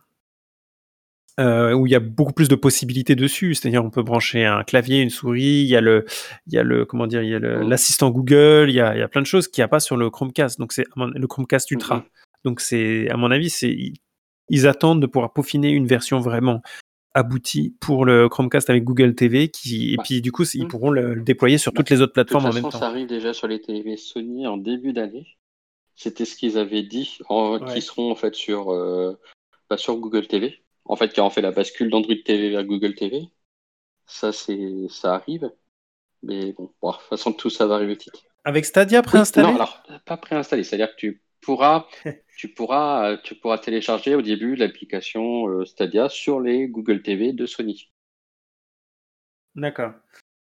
euh, où il y a beaucoup plus de possibilités dessus. C'est-à-dire, on peut brancher un clavier, une souris. Il y a le, il y a le, comment dire, il y a Mhm. l'assistant Google. Il y a, il y a plein de choses qu'il n'y a pas sur le Chromecast. Donc, c'est le Chromecast Ultra. Mhm. Donc, c'est, à mon avis, c'est, ils, attendent de pouvoir peaufiner une version vraiment aboutie pour le Chromecast avec Google TV, qui, et Bah, puis du coup, ils mhm. pourront le, le déployer sur Bah, toutes les autres De toute plateformes en façon, même ça temps. arrive déjà sur les TV Sony en début d'année. C'était ce qu'ils avaient dit, en- Ouais. qui seront en fait sur, euh, bah, sur Google TV. En fait, qui ont fait la bascule d'Android TV vers Google TV. Ça, c'est, ça arrive. Mais bon, de toute façon, tout ça va arriver vite. Avec Stadia Oui, préinstallé? non, alors, pas préinstallé. C'est-à-dire que tu pourras, tu pourras, tu pourras télécharger au début l'application euh, Stadia sur les Google TV de Sony. D'accord.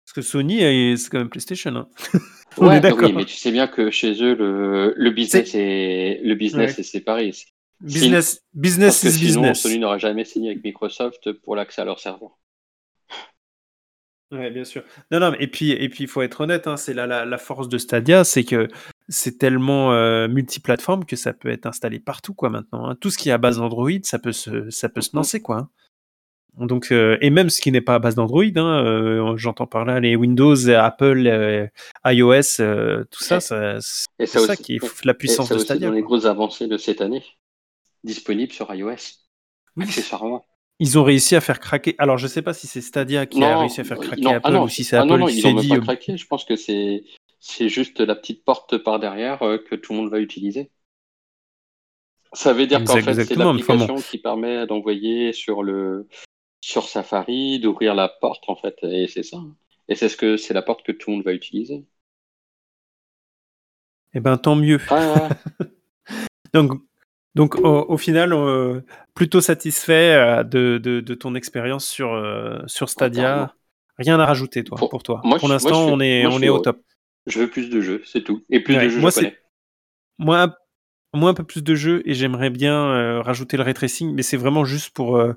Parce que Sony, c'est quand même PlayStation. hein. On Ouais, est d'accord. oui, mais tu sais bien que chez eux, le, le business est, le business Ouais. est séparé. Business, Parce business que is sinon, business. Sony n'aurait jamais signé avec Microsoft pour l'accès à leur serveur. Ouais, bien sûr. Non, non, mais- et puis, et puis, il faut être honnête, hein, c'est la, la, la force de Stadia, c'est que c'est tellement euh, multiplateforme que ça peut être installé partout, quoi, maintenant. hein. Tout ce qui est à base d'Android, ça peut se, ça peut se Mhm. lancer, quoi. hein. Donc, euh, et même ce qui n'est pas à base d'Android, hein, euh, j'entends par là les Windows, Apple, euh, iOS, euh, tout ça, Et- ça c'est Et ça qui est la et puissance ça de Stadia. dans les grosses avancées de cette année, disponible sur iOS, Oui, accessoirement. ils ont réussi à faire craquer. Alors, je sais pas si c'est Stadia qui a réussi à faire craquer non, ah Apple non, ou si c'est ah Apple non, qui s'est dit. pas euh, craqué. Je pense que c'est c'est juste la petite porte par derrière euh, que tout le monde va utiliser. Ça veut dire qu'en fait, c'est bon. l'application qui permet d'envoyer sur le sur Safari, d'ouvrir la porte en fait, et c'est ça. Et c'est ce que c'est la porte que tout le monde va utiliser. Eh ben, tant mieux. Ah, Donc, donc au, au final, euh, plutôt satisfait euh, de, de, de ton expérience sur, euh, sur Stadia. Rien à rajouter, toi, Pour- pour, toi. moi, pour l'instant, on est, moi, je on suis est au top. Je veux plus de jeux, c'est tout. Et plus Ouais, de jeux moi, japonais. Moi, un- moi, un peu plus de jeux et j'aimerais bien euh, rajouter le ray tracing, mais c'est vraiment juste pour, euh,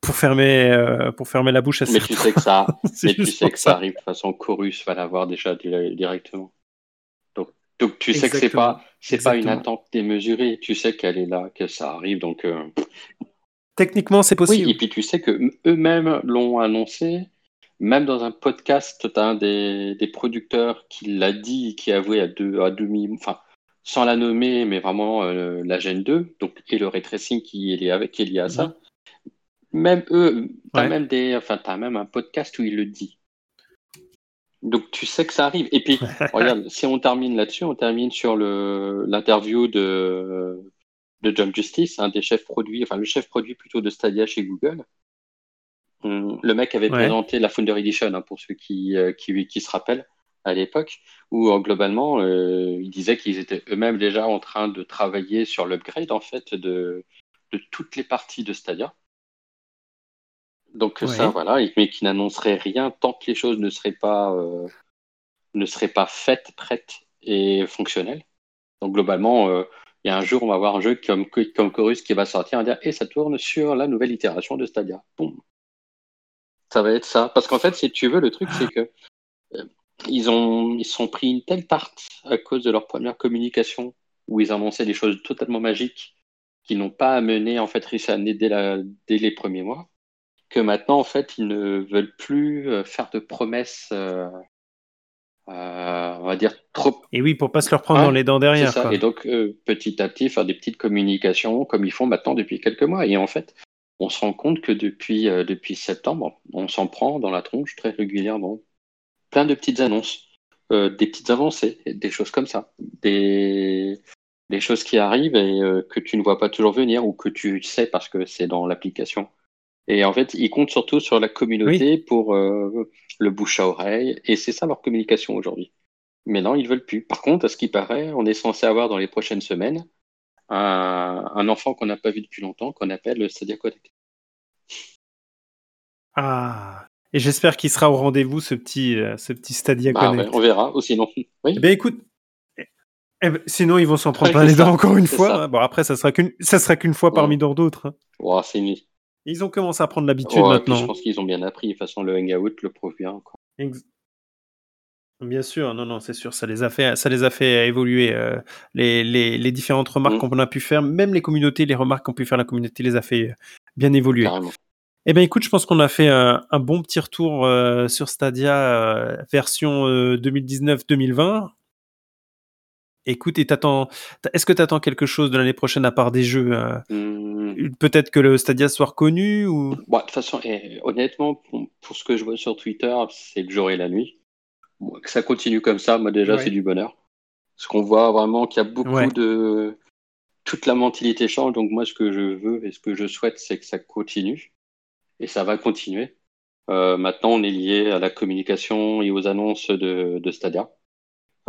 pour, fermer, euh, pour fermer la bouche à Mais tu certains. sais que ça, mais tu sais que ça arrive de toute façon. Chorus va l'avoir déjà di- directement. Donc, donc tu sais que c'est pas, c'est pas une attente démesurée. Tu sais qu'elle est là, que ça arrive. Donc Techniquement, c'est oui. possible. Et puis tu sais que eux-mêmes l'ont annoncé. Même dans un podcast, tu as un des, des producteurs qui l'a dit, qui a avoué à deux, à demi, enfin, sans la nommer, mais vraiment euh, la Gen 2, donc, et le ray tracing qui est lié avec, qui est lié à ça. Même eux, t'as Ouais. même des, enfin, t'as même un podcast où il le dit. Donc tu sais que ça arrive. Et puis, regarde, si on termine là-dessus, on termine sur l'interview de de John Justice, un des chefs produits, enfin le chef produit plutôt de Stadia chez Google. Hum, Le mec avait Ouais. présenté la Founder Edition hein, pour ceux qui, euh, qui qui se rappellent à l'époque, où euh, globalement euh, il disait qu'ils étaient eux-mêmes déjà en train de travailler sur l'upgrade en fait de de toutes les parties de Stadia. Donc Ouais. ça, voilà, mais qui n'annoncerait rien tant que les choses ne seraient pas, euh, ne seraient pas faites, prêtes et fonctionnelles. Donc globalement, euh, il y a un jour, on va avoir un jeu comme, comme Chorus qui va sortir et dire et ça tourne sur la nouvelle itération de Stadia. Boum. Ça va être ça. Parce qu'en fait, si tu veux, le truc, c'est que euh, ils ont ils sont pris une telle tarte à cause de leur première communication où ils annonçaient des choses totalement magiques qu'ils n'ont pas amené en fait réussi à dès, la, dès les premiers mois que maintenant, en fait, ils ne veulent plus euh, faire de promesses, euh, euh, on va dire, trop. Et oui, pour pas se leur prendre dans les dents derrière. ça. quoi. Et donc, euh, petit à petit, faire des petites communications comme ils font maintenant depuis quelques mois. Et en fait, on se rend compte que depuis, euh, depuis septembre, on s'en prend dans la tronche très régulièrement. Plein de petites annonces, euh, des petites avancées, des choses comme ça. Des, des choses qui arrivent et euh, que tu ne vois pas toujours venir ou que tu sais parce que c'est dans l'application. Et en fait, ils comptent surtout sur la communauté pour le bouche à oreille. Et c'est ça leur communication aujourd'hui. Mais non, ils veulent plus. Par contre, à ce qui paraît, on est censé avoir dans les prochaines semaines un, un enfant qu'on n'a pas vu depuis longtemps, qu'on appelle le Stadia Connect. Ah. Et j'espère qu'il sera au rendez-vous, ce petit, euh, ce petit Stadia Bah, Connect. ouais, on verra. Ou sinon, oui. Eh ben écoute, eh ben, sinon ils vont s'en prendre plein les dents encore une fois. ça. hein. Bon après ça sera qu'une ça sera qu'une fois parmi Ouais. tant d'autres. hein. Ouah, c'est une... Ils ont commencé à prendre l'habitude maintenant. je pense qu'ils ont bien appris. De toute façon, le Hangout le prouve bien. quoi. Ex- Bien sûr, non, non, c'est sûr, ça les a fait, ça les a fait évoluer. euh, les, les, les différentes remarques Mm. qu'on a pu faire, même les communautés, les remarques qu'ont pu faire la communauté, les a fait euh, bien évoluer. Carrément. Eh ben écoute, je pense qu'on a fait un, un bon petit retour euh, sur Stadia euh, version euh, 2019-2020. Écoute, et t'attends, t- est-ce que tu attends quelque chose de l'année prochaine à part des jeux Hum, Peut-être que le Stadia soit reconnu ou? Bon, de toute façon, et honnêtement, pour, pour ce que je vois sur Twitter, c'est le jour et la nuit. Que ça continue comme ça, moi déjà, Ouais. c'est du bonheur. Parce qu'on voit vraiment qu'il y a beaucoup Ouais. de... Toute la mentalité change, donc moi, ce que je veux et ce que je souhaite, c'est que ça continue. Et ça va continuer. Euh, maintenant, on est lié à la communication et aux annonces de, de Stadia.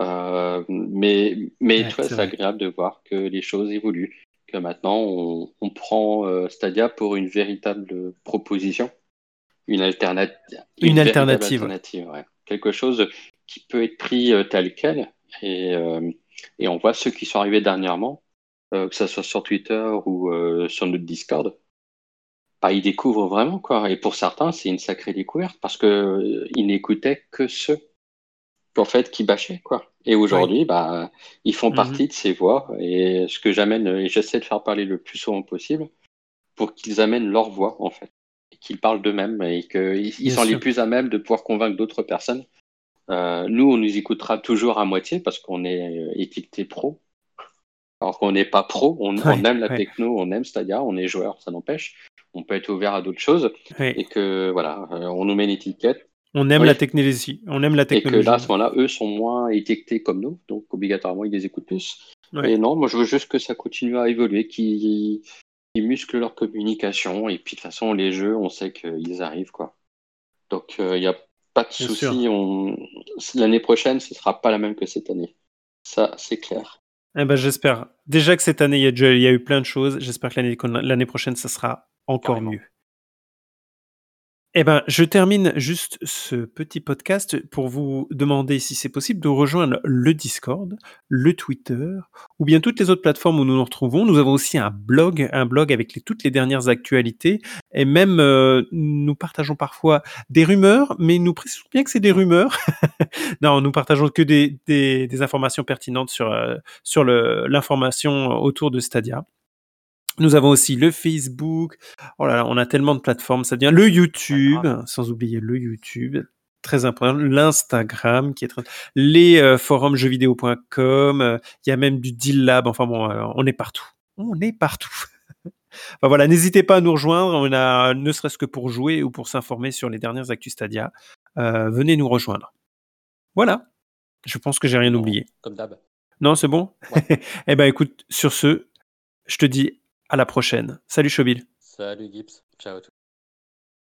Euh, mais mais Ouais, c'est agréable de voir que les choses évoluent, que maintenant on, on prend euh, Stadia pour une véritable proposition, une alternative, Une véritable alternative. alternative, ouais. Quelque chose qui peut être pris euh, tel quel. Et, euh, et on voit ceux qui sont arrivés dernièrement, euh, que ce soit sur Twitter ou sur notre Discord, bah, ils découvrent vraiment quoi. Et pour certains, c'est une sacrée découverte parce que ils n'écoutaient que ceux en fait qui bâchaient quoi. Et aujourd'hui, bah, ils font Mhm. partie de ces voix et ce que j'amène, et j'essaie de faire parler le plus souvent possible pour qu'ils amènent leur voix en fait, qu'ils parlent d'eux-mêmes et qu'ils sont les sûr. plus à même de pouvoir convaincre d'autres personnes. Euh, nous, on nous écoutera toujours à moitié parce qu'on est euh, étiqueté pro. Alors qu'on n'est pas pro, on, aime la ouais. techno, on aime Stadia, on est joueur, ça n'empêche. On peut être ouvert à d'autres choses Ouais. et que voilà, euh, on nous met une étiquette On aime Oui. la technologie. On aime la et que technologie. là, à ce moment-là, eux sont moins étiquetés comme nous, donc obligatoirement ils les écoutent plus. Et non, moi je veux juste que ça continue à évoluer, qu'ils qu'ils musclent leur communication et puis de toute façon les jeux, on sait qu'ils arrivent quoi. Donc il n'y a pas de souci. On... L'année prochaine, ce sera pas la même que cette année. Ça, c'est clair. Eh ben, j'espère. Déjà que cette année, il y, a y eu plein de choses. J'espère que l'année l'année prochaine, ça sera encore Carrément. mieux. Eh ben, je termine juste ce petit podcast pour vous demander si c'est possible de rejoindre le Discord, le Twitter ou bien toutes les autres plateformes où nous nous retrouvons. Nous avons aussi un blog, un blog avec toutes les dernières actualités et même euh, nous partageons parfois des rumeurs, mais nous précisons bien que c'est des rumeurs. non, nous partageons que des, informations pertinentes sur, euh, l'information autour de Stadia. Nous avons aussi le Facebook. Oh là là, on a tellement de plateformes, ça devient le YouTube, sans oublier le YouTube, très important, l'Instagram qui est très... les euh, forums jeuxvideo.com, euh, il y a même du Deal Lab, enfin bon, euh, on est partout. On est partout. Enfin voilà, n'hésitez pas à nous rejoindre, on a ne serait-ce que pour jouer ou pour s'informer sur les dernières actus Stadia, euh, venez nous rejoindre. Voilà. Je pense que j'ai rien oublié. Comme d'hab. Non, c'est bon? Ouais. Eh ben écoute, sur ce, je te dis à la prochaine. Salut Chobil. Salut Gibbs. Ciao.